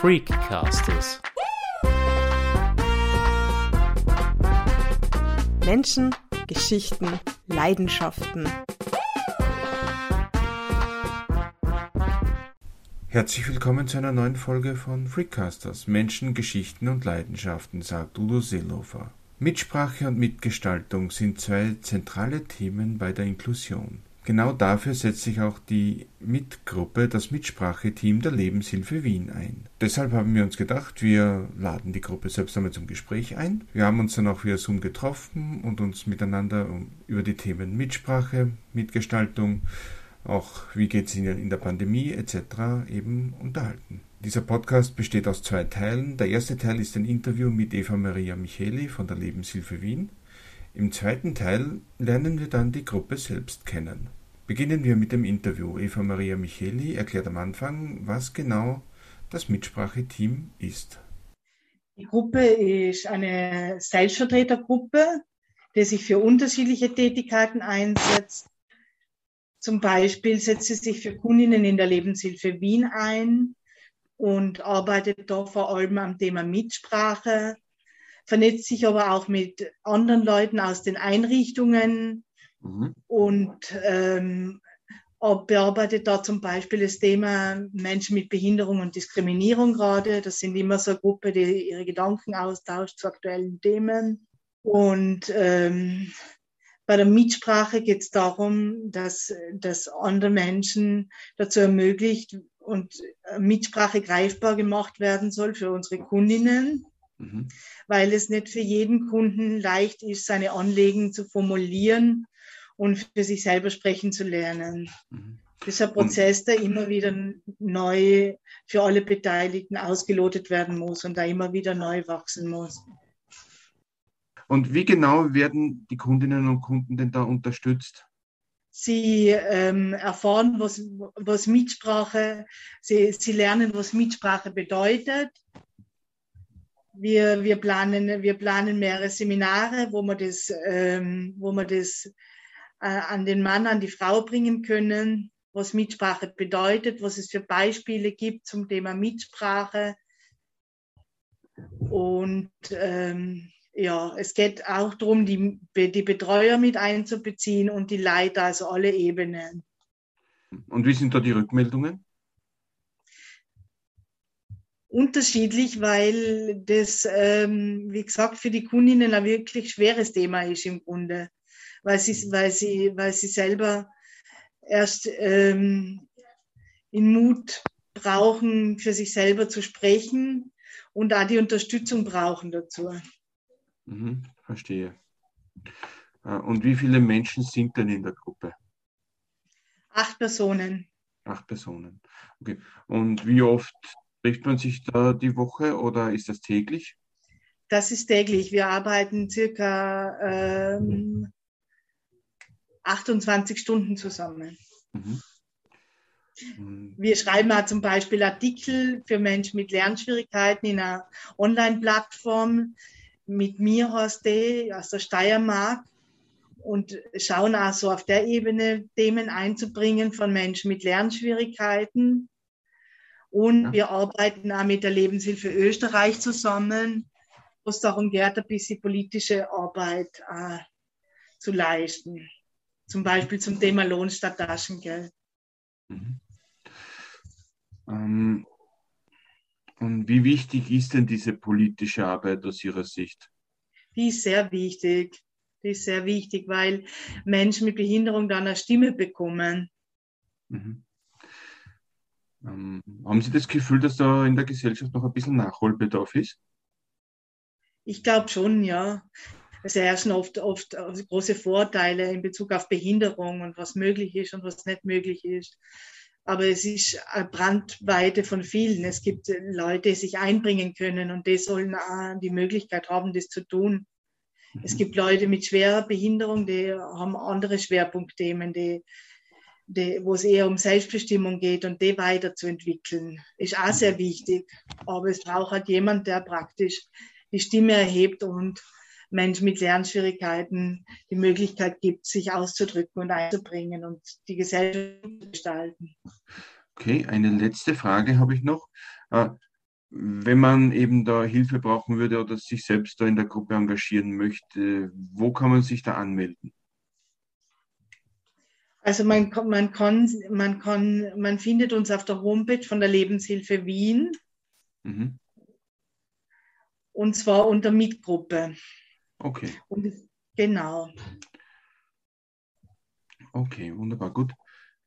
Freakcasters. Menschen, Geschichten, Leidenschaften. Herzlich willkommen zu einer neuen Folge von Freakcasters. Menschen, Geschichten und Leidenschaften, sagt Udo Seelofer. Mitsprache und Mitgestaltung sind zwei zentrale Themen bei der Inklusion. Genau dafür setzt sich auch die Mitgruppe, das Mitspracheteam der Lebenshilfe Wien ein. Deshalb haben wir uns gedacht, wir laden die Gruppe selbst einmal zum Gespräch ein. Wir haben uns dann auch via Zoom getroffen und uns miteinander über die Themen Mitsprache, Mitgestaltung, auch wie geht es Ihnen in der Pandemie etc. eben unterhalten. Dieser Podcast besteht aus zwei Teilen. Der erste Teil ist ein Interview mit Eva Maria Micheli von der Lebenshilfe Wien. Im zweiten Teil lernen wir dann die Gruppe selbst kennen. Beginnen wir mit dem Interview. Eva Maria Micheli erklärt am Anfang, was genau das Mitspracheteam ist. Die Gruppe ist eine Selbstvertretergruppe, die sich für unterschiedliche Tätigkeiten einsetzt. Zum Beispiel setzt sie sich für Kundinnen in der Lebenshilfe Wien ein und arbeitet da vor allem am Thema Mitsprache, vernetzt sich aber auch mit anderen Leuten aus den Einrichtungen mhm. und ähm, bearbeitet da zum Beispiel das Thema Menschen mit Behinderung und Diskriminierung gerade. Das sind immer so eine Gruppe, die ihre Gedanken austauscht zu aktuellen Themen. Und ähm, bei der Mitsprache geht es darum, dass, dass andere Menschen dazu ermöglicht und Mitsprache greifbar gemacht werden soll für unsere Kundinnen. Mhm. Weil es nicht für jeden Kunden leicht ist, seine Anliegen zu formulieren und für sich selber sprechen zu lernen. Mhm. Das ist ein Prozess, der immer wieder neu für alle Beteiligten ausgelotet werden muss und da immer wieder neu wachsen muss. Und wie genau werden die Kundinnen und Kunden denn da unterstützt? Sie ähm, erfahren, was, was Mitsprache, sie, sie lernen, was Mitsprache bedeutet. Wir, wir, planen, wir planen mehrere Seminare, wo wir das, ähm, wo wir das äh, an den Mann, an die Frau bringen können, was Mitsprache bedeutet, was es für Beispiele gibt zum Thema Mitsprache. Und ähm, ja, es geht auch darum, die, die Betreuer mit einzubeziehen und die Leiter, also alle Ebenen. Und wie sind da die Rückmeldungen? Unterschiedlich, weil das, ähm, wie gesagt, für die Kundinnen ein wirklich schweres Thema ist im Grunde, weil sie, weil sie, weil sie selber erst ähm, in Mut brauchen, für sich selber zu sprechen und auch die Unterstützung brauchen dazu. Mhm, verstehe. Äh, und wie viele Menschen sind denn in der Gruppe? Acht Personen. Acht Personen. Okay. Und wie oft Trifft man sich da die Woche oder ist das täglich? Das ist täglich. Wir arbeiten circa ähm, 28 Stunden zusammen. Mhm. Wir schreiben auch zum Beispiel Artikel für Menschen mit Lernschwierigkeiten in einer Online-Plattform mit mir heißt die aus der Steiermark und schauen auch so auf der Ebene Themen einzubringen von Menschen mit Lernschwierigkeiten und ja. wir arbeiten auch mit der Lebenshilfe Österreich zusammen, wo es darum geht, ein bisschen politische Arbeit äh, zu leisten. Zum Beispiel zum Thema Lohn statt Taschengeld. Mhm. Ähm, und wie wichtig ist denn diese politische Arbeit aus Ihrer Sicht? Die ist sehr wichtig. Die ist sehr wichtig, weil Menschen mit Behinderung dann eine Stimme bekommen. Mhm. Ähm, haben Sie das Gefühl, dass da in der Gesellschaft noch ein bisschen Nachholbedarf ist? Ich glaube schon, ja. Es herrschen oft, oft große Vorteile in Bezug auf Behinderung und was möglich ist und was nicht möglich ist. Aber es ist eine Brandweite von vielen. Es gibt Leute, die sich einbringen können und die sollen auch die Möglichkeit haben, das zu tun. Es mhm. gibt Leute mit schwerer Behinderung, die haben andere Schwerpunktthemen, die die, wo es eher um Selbstbestimmung geht und die weiterzuentwickeln, ist auch sehr wichtig. Aber es braucht halt jemand, der praktisch die Stimme erhebt und Menschen mit Lernschwierigkeiten die Möglichkeit gibt, sich auszudrücken und einzubringen und die Gesellschaft zu gestalten. Okay, eine letzte Frage habe ich noch. Äh, wenn man eben da Hilfe brauchen würde oder sich selbst da in der Gruppe engagieren möchte, wo kann man sich da anmelden? Also man, man, kann, man, kann, man findet uns auf der Homepage von der Lebenshilfe Wien. Mhm. Und zwar unter Mitgruppe. Okay. Und, genau. Okay, wunderbar, gut.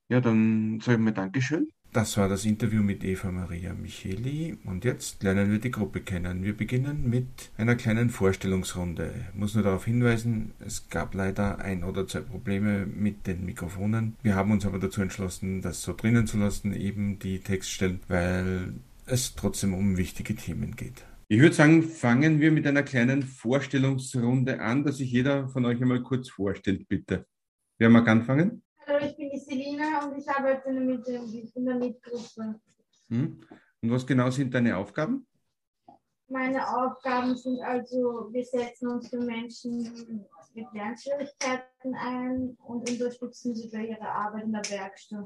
Ja, dann sage ich mal Dankeschön. Das war das Interview mit Eva Maria Micheli und jetzt lernen wir die Gruppe kennen. Wir beginnen mit einer kleinen Vorstellungsrunde. Ich muss nur darauf hinweisen, es gab leider ein oder zwei Probleme mit den Mikrofonen. Wir haben uns aber dazu entschlossen, das so drinnen zu lassen, eben die Textstellen, weil es trotzdem um wichtige Themen geht. Ich würde sagen, fangen wir mit einer kleinen Vorstellungsrunde an, dass sich jeder von euch einmal kurz vorstellt, bitte. Wer mag anfangen? Hallo, ich bin die Selina und ich arbeite in der, in der Mitgruppe. Hm. Und was genau sind deine Aufgaben? Meine Aufgaben sind also, wir setzen uns für Menschen mit Lernschwierigkeiten ein und unterstützen sie bei ihrer Arbeit in der Werkstatt.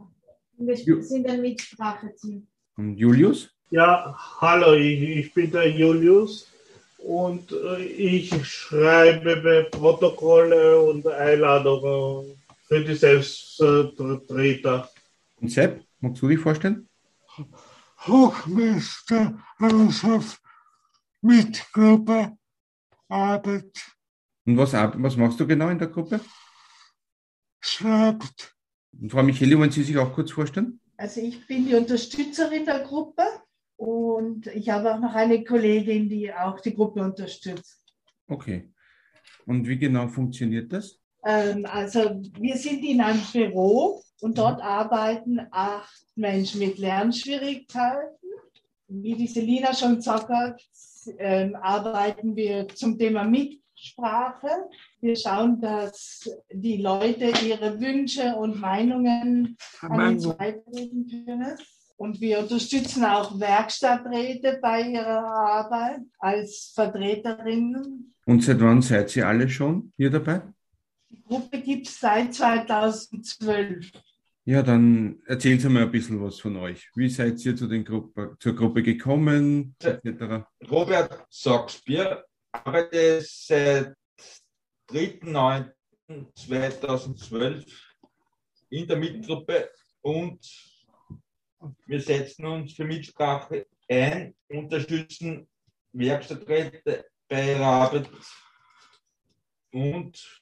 Und wir sind ein Mitspracheteam. Und Julius? Ja, hallo, ich, ich bin der Julius und äh, ich schreibe Protokolle und Einladungen für die Selbstvertreter. Und Sepp, magst du dich vorstellen? Hochmeister Josef Mitgruppe Arbeit. Und was, was machst du genau in der Gruppe? Schreibt. Und Frau Micheli, wollen Sie sich auch kurz vorstellen? Also ich bin die Unterstützerin der Gruppe und ich habe auch noch eine Kollegin, die auch die Gruppe unterstützt. Okay. Und wie genau funktioniert das? Ähm, also wir sind in einem Büro und dort arbeiten acht Menschen mit Lernschwierigkeiten. Wie die Selina schon gesagt hat, ähm, arbeiten wir zum Thema Mitsprache. Wir schauen, dass die Leute ihre Wünsche und Meinungen an uns weitergeben können. Und wir unterstützen auch Werkstatträte bei ihrer Arbeit als Vertreterinnen. Und seit wann seid ihr alle schon hier dabei? Die Gruppe gibt es seit 2012. Ja, dann erzählen Sie mal ein bisschen was von euch. Wie seid ihr zu den Gruppe, zur Gruppe gekommen, etc.? Robert Sachsbier arbeitet seit 3.9.2012 in der Mitgruppe und wir setzen uns für Mitsprache ein, unterstützen Werkstatträte bei ihrer Arbeit und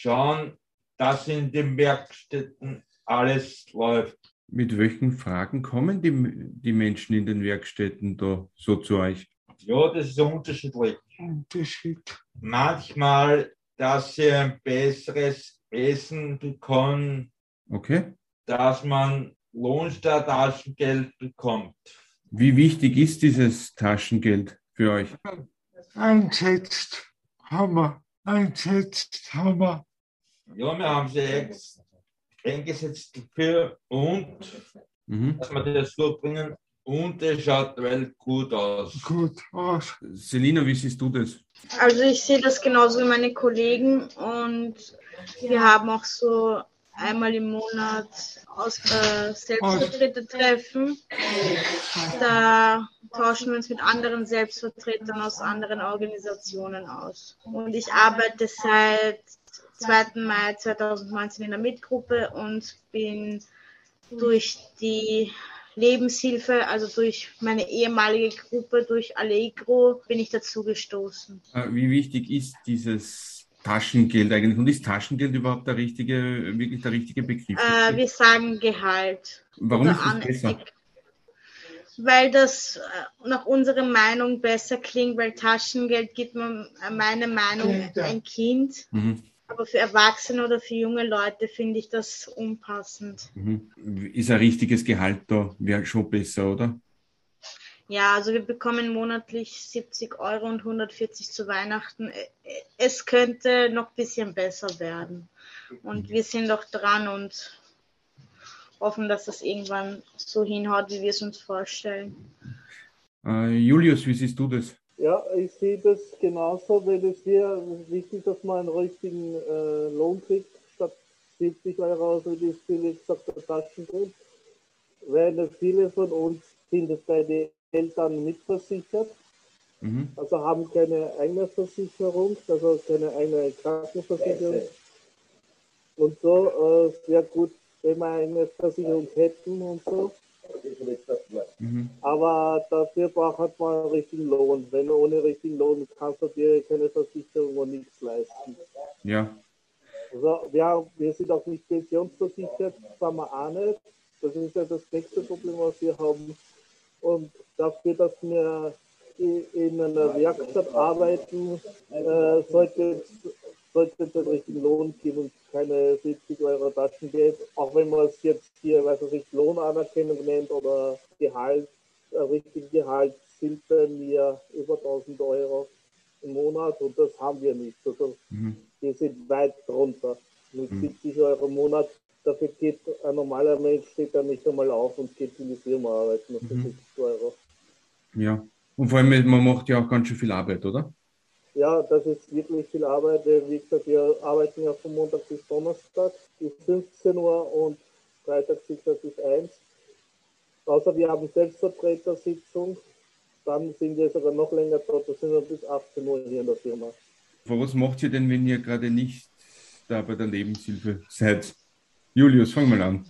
schauen, dass in den Werkstätten alles läuft. Mit welchen Fragen kommen die, die Menschen in den Werkstätten da so zu euch? Ja, das ist unterschiedlich. Unterschied. Manchmal, dass sie ein besseres Essen bekommen. Okay. Dass man Lohnsteuertaschengeld bekommt. Wie wichtig ist dieses Taschengeld für euch? Einsetzt haben wir eingesetzt haben wir. Ja, wir haben sie ex eingesetzt dafür und mhm. dass wir das so bringen und es schaut well gut aus. Gut aus. Selina, wie siehst du das? Also ich sehe das genauso wie meine Kollegen und wir haben auch so einmal im Monat aus äh, Selbstvertretertreffen. Da tauschen wir uns mit anderen Selbstvertretern aus anderen Organisationen aus. Und ich arbeite seit 2. Mai 2019 in der Mitgruppe und bin durch die Lebenshilfe, also durch meine ehemalige Gruppe, durch Allegro, bin ich dazu gestoßen. Äh, wie wichtig ist dieses Taschengeld eigentlich. Und ist Taschengeld überhaupt der richtige, wirklich der richtige Begriff? Äh, wir sagen Gehalt. Warum ist das besser? Weil das äh, nach unserer Meinung besser klingt, weil Taschengeld gibt man, äh, meine Meinung, ein Kind. Mhm. Aber für Erwachsene oder für junge Leute finde ich das unpassend. Mhm. Ist ein richtiges Gehalt da, wäre schon besser, oder? Ja, also wir bekommen monatlich 70 Euro und 140 zu Weihnachten. Es könnte noch ein bisschen besser werden. Und wir sind auch dran und hoffen, dass das irgendwann so hinhaut, wie wir es uns vorstellen. Äh, Julius, wie siehst du das? Ja, ich sehe das genauso, weil es hier wichtig, dass man einen richtigen äh, Lohn kriegt, statt 70 Euro, also wie Philipp gesagt, der Taschengeld. Weil viele von uns sind es bei den Eltern mitversichert. Mhm. Also haben keine eigene Versicherung, also keine eigene Krankenversicherung. Und so äh, wäre gut, wenn wir eine Versicherung hätten und so. Mhm. Aber dafür braucht man einen richtigen Lohn. Wenn du ohne richtigen Lohn kannst du dir keine Versicherung und nichts leisten. Ja. Also wir, wir sind auch nicht pensionsversichert, das haben wir auch nicht. Das ist ja das nächste Problem, was wir haben. Und dafür, dass wir in einer Werkstatt arbeiten, äh, sollte sollte es einen richtigen Lohn geben und keine 70 Euro Taschengeld, auch wenn man es jetzt hier, weiß ich nicht, Lohnanerkennung nennt oder Gehalt, äh, richtigen Gehalt sind bei mir über 1000 Euro im Monat und das haben wir nicht. Also Mhm. wir sind weit drunter. Mit Mhm. 70 Euro im Monat, dafür geht ein normaler Mensch steht dann nicht einmal auf und geht in die Firma arbeiten für Mhm. 70 Euro. Ja. Und vor allem, man macht ja auch ganz schön viel Arbeit, oder? Ja, das ist wirklich viel Arbeit. Wie gesagt, wir arbeiten ja von Montag bis Donnerstag bis 15 Uhr und Freitag 6 bis 1. Außer wir haben Selbstvertretersitzung, dann sind wir sogar noch länger dort, da sind wir bis 18 Uhr hier in der Firma. Was macht ihr denn, wenn ihr gerade nicht da bei der Lebenshilfe seid? Julius, fang mal an.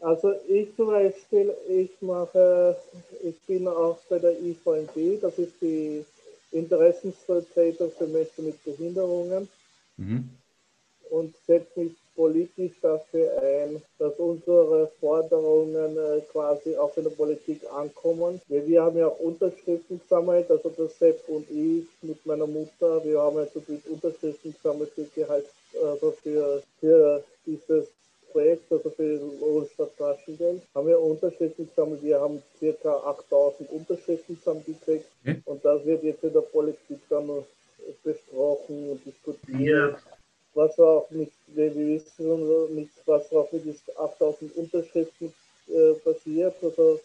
Also ich zum Beispiel, ich mache, ich bin auch bei der IVMB, das ist die Interessensvertreter für Menschen mit Behinderungen Mhm. und setze mich politisch dafür ein, dass unsere Forderungen äh, quasi auch in der Politik ankommen. Wir, wir haben ja auch Unterschriften gesammelt, also der Sepp und ich mit meiner Mutter, wir haben also die Unterschriften gesammelt für, Gehalt, also für, für dieses Projekt, also für Lohnstadt Taschengeld, haben wir Unterschriften gesammelt. Wir haben circa 8000 Unterschriften zusammengekriegt Okay. und das wird jetzt in der noch besprochen und diskutiert. Was auch nicht, wir wissen nicht, was auch mit diesen 8000 Unterschriften äh, passiert. Also,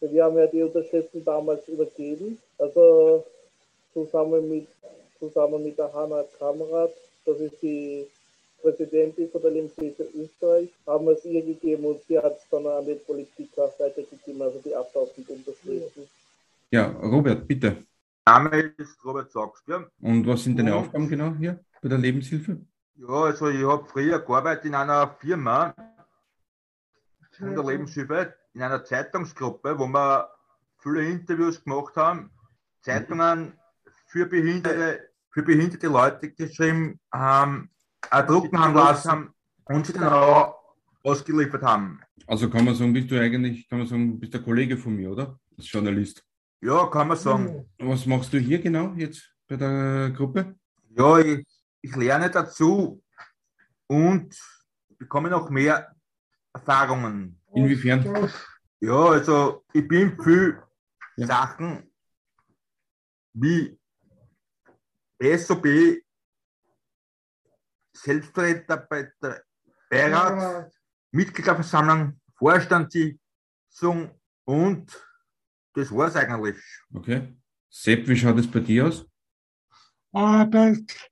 wir haben ja die Unterschriften damals übergeben, also zusammen mit, zusammen mit der Hanna Kamrat, das ist die Präsidentin von der Lebenshilfe Österreich, haben wir es ihr gegeben und sie hat es dann an die Politik auch weitergegeben, also die 8000 Unterschriften. Ja, Robert, bitte. Name ist Robert Sachs. Ja, Und was sind deine. Aufgaben genau hier bei der Lebenshilfe? ja also ich habe früher gearbeitet in einer Firma von der Lebenshilfe, in einer Zeitungsgruppe, wo wir viele Interviews gemacht haben, Zeitungen für behinderte, für behinderte Leute geschrieben haben, äh, drucken haben lassen haben und sie dann auch ausgeliefert haben. Also kann man sagen, bist du eigentlich, kann man sagen, bist der Kollege von mir, oder? Als Journalist. Ja, kann man sagen. Was machst du hier genau jetzt bei der Gruppe? Ja, ich, ich lerne dazu und bekomme noch mehr Erfahrungen. Inwiefern? Ja, also ich bin für Ja. Sachen wie SOB, Selbstvertreter bei der Beirat, Mitgliederversammlung, Vorstandssitzung und das war's eigentlich. Okay. Sepp, wie schaut es bei dir aus? Arbeit,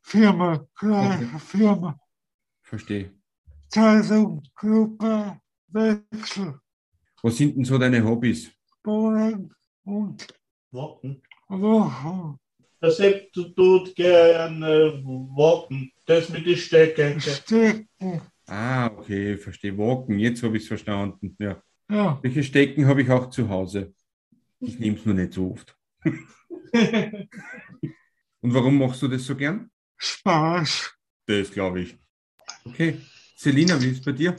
Firma, kleine Okay. Firma, Verstehe. Zeitung, Gruppe, Wechsel, Was sind denn so deine Hobbys? Bohlen und Walken. Wochen. Der Sepp tut gerne walken. Das mit den Stecken. Stecken. Ah, okay, verstehe. Walken, jetzt habe ich es verstanden. Ja. Ja, Welche Stecken habe ich auch zu Hause? Ich nehme es nur nicht so oft. Und warum machst du das so gern? Spaß. Das glaube ich. Okay. Selina, wie ist es bei dir?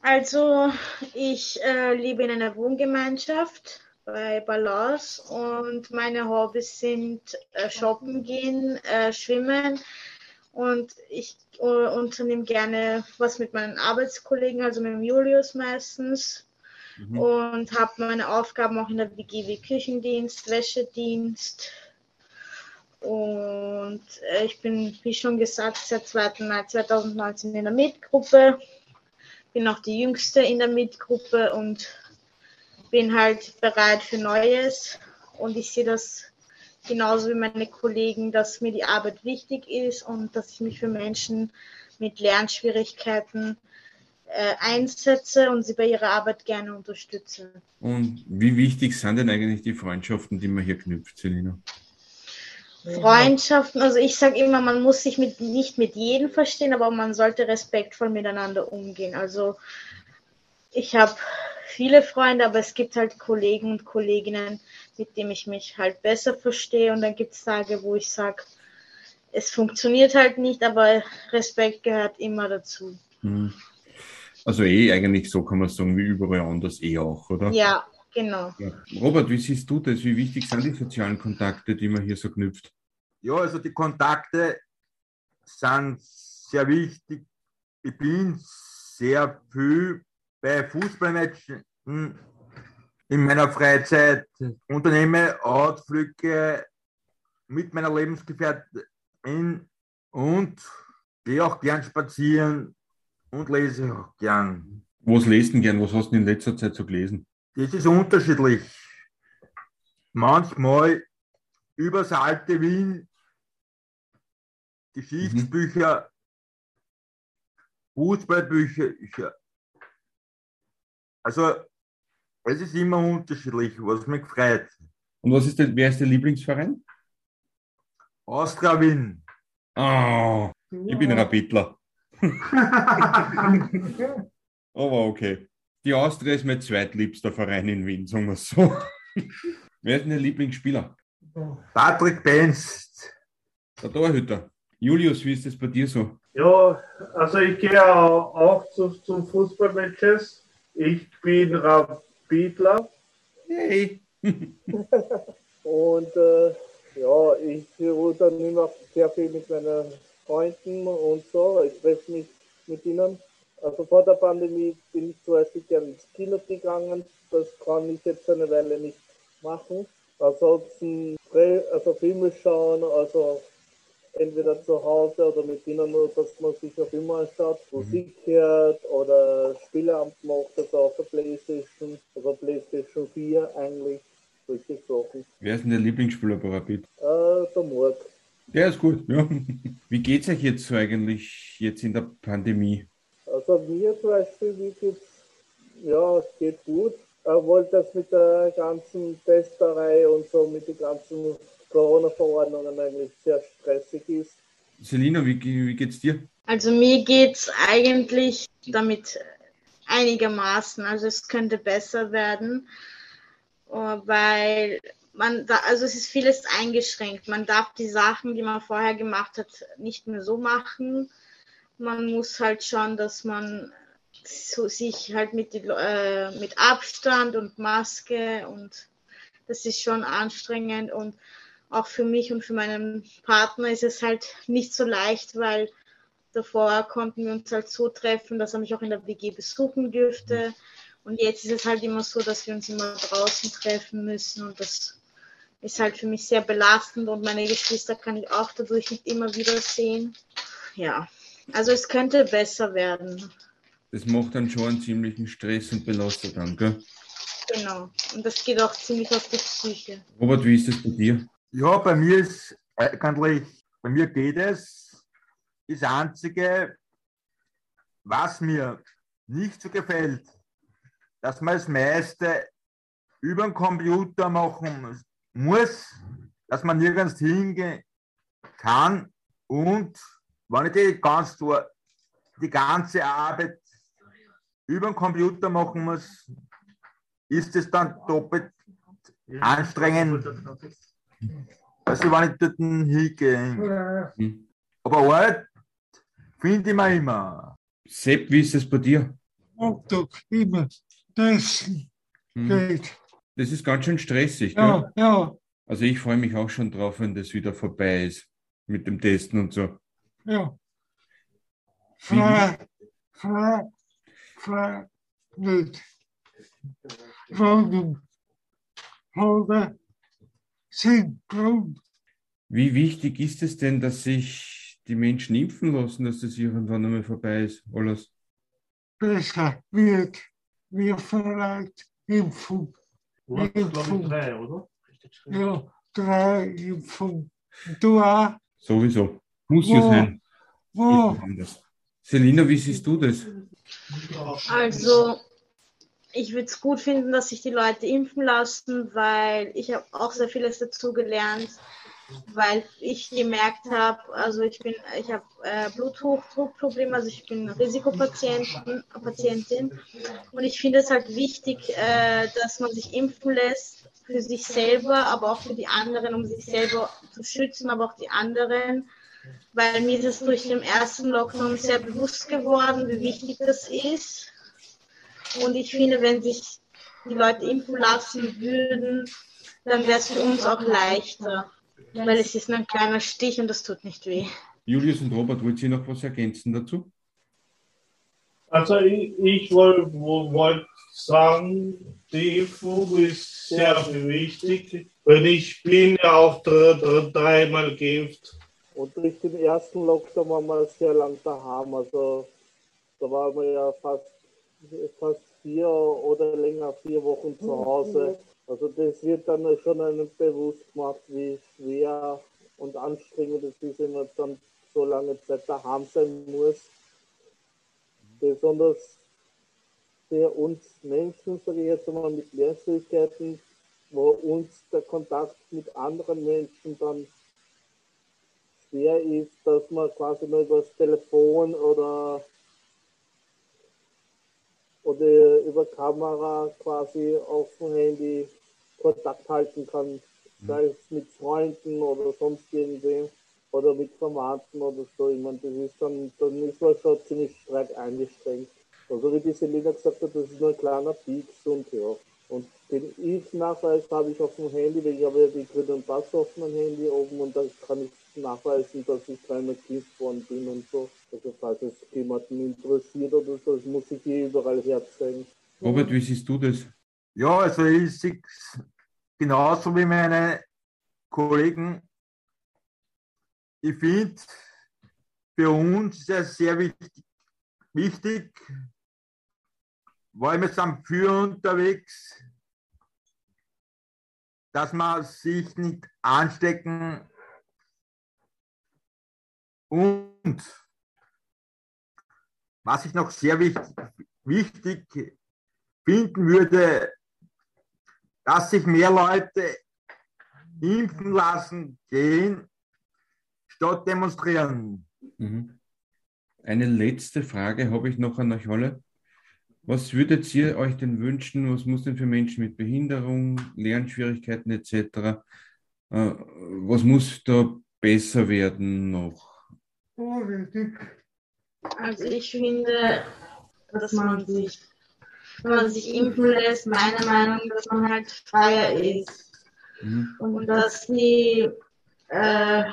Also, ich äh, lebe in einer Wohngemeinschaft bei Balance und meine Hobbys sind äh, shoppen gehen, äh, schwimmen und ich äh, unternehme gerne was mit meinen Arbeitskollegen, also mit dem Julius meistens Mhm. und habe meine Aufgaben auch in der WG wie Küchendienst, Wäschedienst und äh, ich bin, wie schon gesagt, seit 2. Mai 2019 in der Mitgruppe bin auch die Jüngste in der Mitgruppe und bin halt bereit für Neues. Und ich sehe das genauso wie meine Kollegen, dass mir die Arbeit wichtig ist und dass ich mich für Menschen mit Lernschwierigkeiten äh, einsetze und sie bei ihrer Arbeit gerne unterstütze. Und wie wichtig sind denn eigentlich die Freundschaften, die man hier knüpft, Selina? Freundschaften, also ich sage immer, man muss sich mit, nicht mit jedem verstehen, aber man sollte respektvoll miteinander umgehen. Also ich habe viele Freunde, aber es gibt halt Kollegen und Kolleginnen, mit denen ich mich halt besser verstehe. Und dann gibt es Tage, wo ich sage, es funktioniert halt nicht, aber Respekt gehört immer dazu. Hm. Also eh eigentlich so kann man sagen, wie überall anders eh auch, oder? Ja, genau. Ja. Robert, wie siehst du das? Wie wichtig sind die sozialen Kontakte, die man hier so knüpft? Ja, also die Kontakte sind sehr wichtig. Ich bin sehr viel bei Fußballmatchen in meiner Freizeit, unternehme Ausflüge mit meiner Lebensgefährtin und gehe auch gern spazieren und lese auch gern. Was lest du gern? Was hast du in letzter Zeit so gelesen? Das ist unterschiedlich. Manchmal über das alte Wien, Geschichtsbücher, Fußballbücher. Also es ist immer unterschiedlich, was mich freut. Und was ist denn, wer ist der Lieblingsverein? Austria Wien. Oh, ich bin Rapidler. Aber okay. Die Austria ist mein zweitliebster Verein in Wien, sagen wir es so. Wer ist denn der Lieblingsspieler? Patrick Benz. Der Torhüter. Julius, wie ist das bei dir so? Ja, also ich gehe auch zu, zum Fußballmatches. Ich bin Rapidler. Hey. Und äh, ja, ich unternehme auch sehr viel mit meinen Freunden und so. Ich treffe mich mit ihnen. Also vor der Pandemie bin ich zum Beispiel gerne ins Kino gegangen. Das kann ich jetzt eine Weile nicht machen. Ansonsten also Filme schauen, also entweder zu Hause oder mit ihnen, dass man sich auf immer anschaut, Musik hört oder Spieleamt macht, also auf der Playstation, also Playstation 4 eigentlich, solche Sachen. Wer ist denn der Lieblingsspieler bei Rapid? Äh, der Mord. Der ist gut, ja. Wie geht's euch jetzt so eigentlich jetzt in der Pandemie? Also mir zum Beispiel, wie geht's, ja, es geht gut. Obwohl das mit der ganzen Testerei und so, mit den ganzen Corona-Verordnungen eigentlich sehr stressig ist. Selina, wie, wie geht's dir? Also mir geht's eigentlich damit einigermaßen. Also es könnte besser werden, weil man da, also es ist vieles eingeschränkt. Man darf die Sachen, die man vorher gemacht hat, nicht mehr so machen. Man muss halt schauen, dass man so sich halt mit, die, äh, mit Abstand und Maske und das ist schon anstrengend und auch für mich und für meinen Partner ist es halt nicht so leicht, weil davor konnten wir uns halt so treffen, dass er mich auch in der WG besuchen dürfte. Und jetzt ist es halt immer so, dass wir uns immer draußen treffen müssen und das ist halt für mich sehr belastend und meine Geschwister kann ich auch dadurch nicht immer wieder sehen. Ja, also es könnte besser werden. Das macht dann schon einen ziemlichen Stress und belastet dann, gell? Genau. Und das geht auch ziemlich auf die Psyche. Robert, wie ist das bei dir? Ja, bei mir ist eigentlich, bei mir geht es. Das Einzige, was mir nicht so gefällt, dass man das meiste über den Computer machen muss, dass man nirgends hingehen kann und wenn ich die, ganz, die ganze Arbeit über den Computer machen muss, ist es dann doppelt anstrengend, also wenn ich dort hingehe. Hm. Aber Arbeit finde ich mir immer. Sepp, wie ist das bei dir? Aufdruck, immer. Das Hm. geht. Das ist ganz schön stressig, Ja, gell? ja, Also ich freue mich auch schon drauf, wenn das wieder vorbei ist mit dem Testen und so. ja. Frei, frei, frei, nicht. Fragen, Frage, Synchron, Wie wichtig ist es denn, dass sich die Menschen impfen lassen, dass das irgendwann einmal vorbei ist, alles? besser wird, wir vielleicht Impfung? Glaube ich drei, oder? ja, drei Impfungen. Du auch? Sowieso. Muss ja sein. Wo? Selina, wie siehst du das? Also, ich würde es gut finden, dass sich die Leute impfen lassen, weil ich habe auch sehr vieles dazu gelernt, weil ich gemerkt habe, also ich bin, ich habe äh, Bluthochdruckprobleme, also ich bin Risikopatientin Patientin, und ich finde es halt wichtig, äh, dass man sich impfen lässt für sich selber, aber auch für die anderen, um sich selber zu schützen, aber auch die anderen, weil mir ist es durch den ersten Lockdown sehr bewusst geworden, wie wichtig das ist. Und ich finde, wenn sich die Leute impfen lassen würden, dann wäre es für uns auch leichter. Weil es ist nur ein kleiner Stich und das tut nicht weh. Julius und Robert, wollt ihr noch was ergänzen dazu? Also ich, ich wollte wollt sagen, die Impfung ist sehr wichtig, weil ich bin ja auch dreimal geimpft. Und durch den ersten Lockdown waren wir sehr lang daheim. Also da waren wir ja fast, fast vier oder länger, vier Wochen zu Hause. Also das wird dann schon einem bewusst gemacht, wie schwer und anstrengend es ist, wenn man dann so lange Zeit daheim sein muss. Besonders für uns Menschen, sage ich jetzt einmal, mit Lernschwierigkeiten, wo uns der Kontakt mit anderen Menschen dann schwer ist, dass man quasi nur über das Telefon oder oder über Kamera quasi auf dem Handy Kontakt halten kann, sei es mit Freunden oder sonst irgendwem oder mit Verwandten oder so. Ich meine, das ist dann, dann ist man schon ziemlich stark eingeschränkt. Also wie die Selina gesagt hat, das ist nur ein kleiner Pieks und ja. Und den Impfnachweis habe ich auf dem Handy, weil ich habe ja die grünen Pass auf meinem Handy oben und da kann ich nachweisen, dass ich kleiner Kind worden bin und so. Also falls es jemanden interessiert oder so, das muss ich hier überall herzeigen. Robert, wie siehst du das? Ja, also ich sehe genauso wie meine Kollegen. Ich finde, für uns ist es sehr wichtig, wichtig, weil wir sind für unterwegs, dass man sich nicht anstecken und was ich noch sehr wichtig, wichtig finden würde, dass sich mehr Leute impfen lassen gehen, statt demonstrieren. Mhm. Eine letzte Frage habe ich noch an euch alle. Was würdet ihr euch denn wünschen? Was muss denn für Menschen mit Behinderung, Lernschwierigkeiten etc. Äh, was muss da besser werden noch? Also ich finde, dass man sich wenn man sich impfen lässt, meine Meinung, dass man halt freier ist. Mhm. Und dass die äh,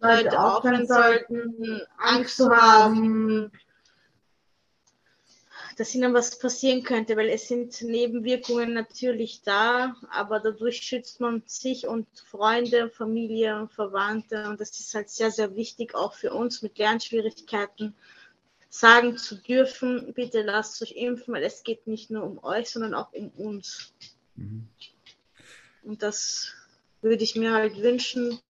Leute aufhören sollten, Angst zu haben, dass ihnen was passieren könnte, weil es sind Nebenwirkungen natürlich da, aber dadurch schützt man sich und Freunde, Familie Verwandte und das ist halt sehr, sehr wichtig auch für uns mit Lernschwierigkeiten, sagen zu dürfen, bitte lasst euch impfen, weil es geht nicht nur um euch, sondern auch um uns. Mhm. Und das würde ich mir halt wünschen,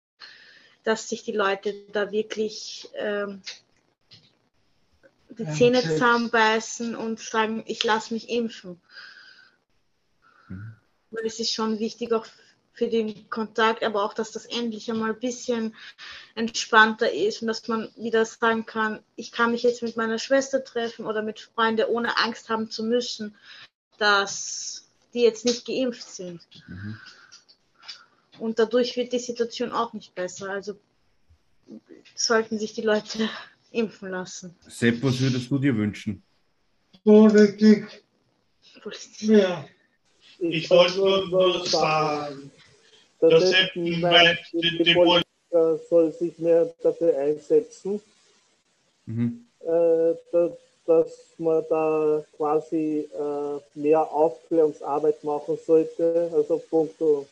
dass sich die Leute da wirklich ähm, die Zähne zusammenbeißen und sagen, ich lasse mich impfen. Mhm. Weil es ist schon wichtig auch für den Kontakt, aber auch, dass das endlich einmal ein bisschen entspannter ist und dass man wieder sagen kann, ich kann mich jetzt mit meiner Schwester treffen oder mit Freunden, ohne Angst haben zu müssen, dass die jetzt nicht geimpft sind. Mhm. Und dadurch wird die Situation auch nicht besser. Also sollten sich die Leute impfen lassen. Sepp, was würdest du dir wünschen? Politik. Politik. Ja. Ich wollte nur sagen, das die, die, die Politiker soll sich mehr dafür einsetzen, mhm. äh, dass, dass man da quasi äh, mehr Aufklärungsarbeit machen sollte, also punkto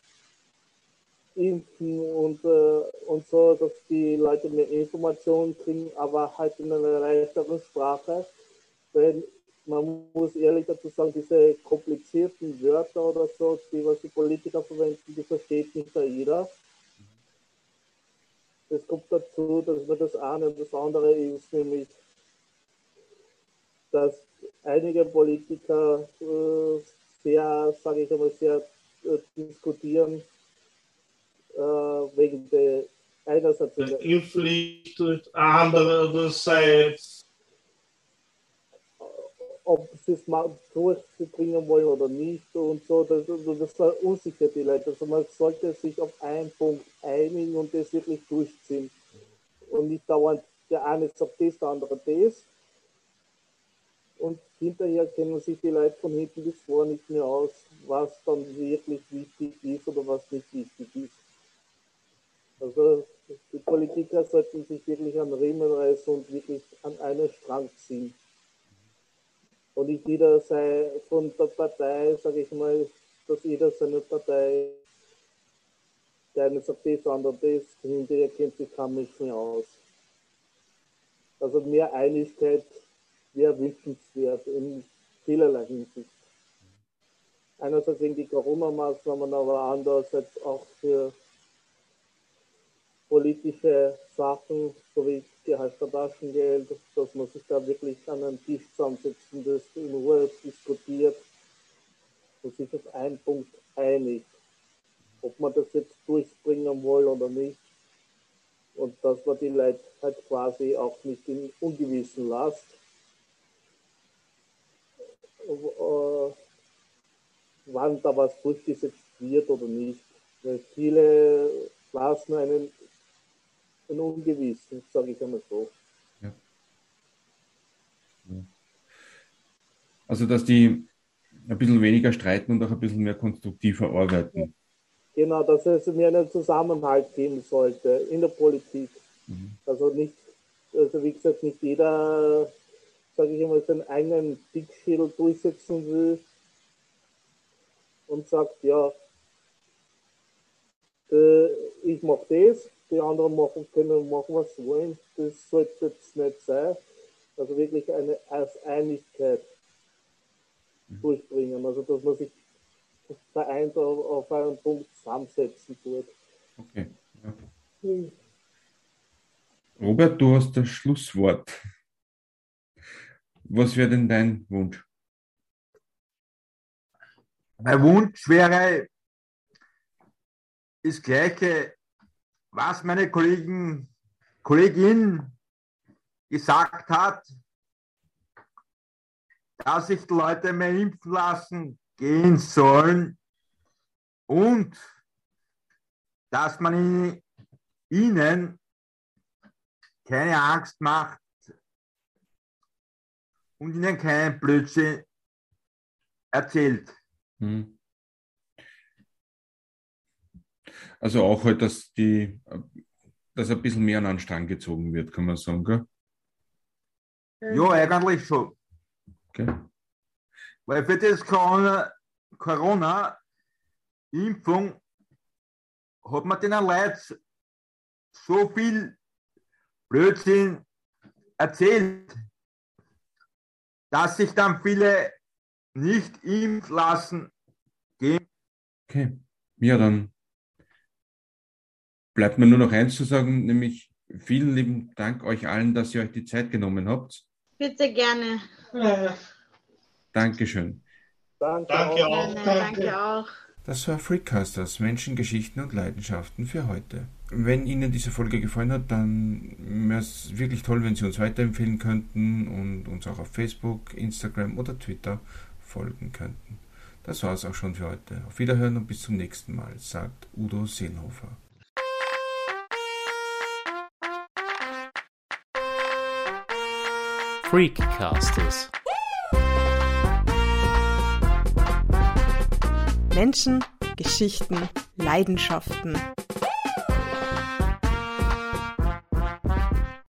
Impfen und, äh, und so, dass die Leute mehr Informationen kriegen, aber halt in einer leichteren Sprache. Weil man muss ehrlich dazu sagen, diese komplizierten Wörter oder so, die was die Politiker verwenden, die versteht nicht jeder. Es kommt dazu, dass wir das eine und das andere ist, nämlich, dass einige Politiker äh, sehr, sage ich einmal, sehr äh, diskutieren wegen der einerseits der Impfpflicht, andererseits ob sie es mal durchbringen wollen oder nicht und so, das, das verunsichert die Leute. Also man sollte sich auf einen Punkt einigen und das wirklich durchziehen und nicht dauernd der eine sagt das, der andere das. Und hinterher kennen sich die Leute von hinten bis vor nicht mehr aus, was dann wirklich wichtig ist oder was nicht wichtig ist. Also die Politiker sollten sich wirklich an Riemen reißen und wirklich an einen Strang ziehen. Und nicht jeder sei von der Partei, sage ich mal, dass jeder seine Partei, der eine sagt das, der andere das, hinterher kennt sich kein Mensch mehr aus. Also mehr Einigkeit wäre wünschenswert in vielerlei Hinsicht. Einerseits wegen die Corona-Maßnahmen, aber andererseits auch für politische Sachen, so wie Gehalt der Taschengeld, dass man sich da wirklich an einen Tisch zusammensetzt und das in Ruhe diskutiert und sich auf einen Punkt einigt, ob man das jetzt durchbringen will oder nicht. Und dass man die Leute halt quasi auch nicht in Ungewissen lässt. Äh, wann da was durchgesetzt wird oder nicht. Weil viele lassen einen in Ungewissen, sage ich einmal so. Ja. Also, dass die ein bisschen weniger streiten und auch ein bisschen mehr konstruktiver arbeiten. Genau, dass es mehr einen Zusammenhalt geben sollte in der Politik. Mhm. Also nicht, also wie gesagt, nicht jeder, sage ich einmal, seinen eigenen Dickschädel durchsetzen will und sagt, ja, äh, ich mache das die anderen machen können, machen was sie wollen. Das sollte jetzt nicht sein. Also wirklich eine Einigkeit mhm. durchbringen. Also dass man sich vereint auf, auf einen Punkt zusammensetzen tut. Okay. Ja. Hm. Robert, du hast das Schlusswort. Was wäre denn dein Wunsch? Mein Wunsch wäre das gleiche was meine Kollegin, Kollegin gesagt hat, dass sich die Leute mehr impfen lassen gehen sollen und dass man ihnen keine Angst macht und ihnen keinen Blödsinn erzählt. Hm. Also auch halt, dass die, dass ein bisschen mehr an den Strang gezogen wird, kann man sagen, gell? Ja, eigentlich schon. Okay. Weil für das Corona, Corona Impfung hat man den Leuten so viel Blödsinn erzählt, dass sich dann viele nicht impfen lassen gehen. Okay. Ja, dann bleibt mir nur noch eins zu sagen, nämlich vielen lieben Dank euch allen, dass ihr euch die Zeit genommen habt. Bitte gerne. Dankeschön. Danke, danke auch. Gerne, danke auch. Das war Freakcasters Menschen, Geschichten und Leidenschaften für heute. Wenn Ihnen diese Folge gefallen hat, dann wäre es wirklich toll, wenn Sie uns weiterempfehlen könnten und uns auch auf Facebook, Instagram oder Twitter folgen könnten. Das war es auch schon für heute. Auf Wiederhören und bis zum nächsten Mal, sagt Udo Seelhofer. Freakcasters. Menschen, Geschichten, Leidenschaften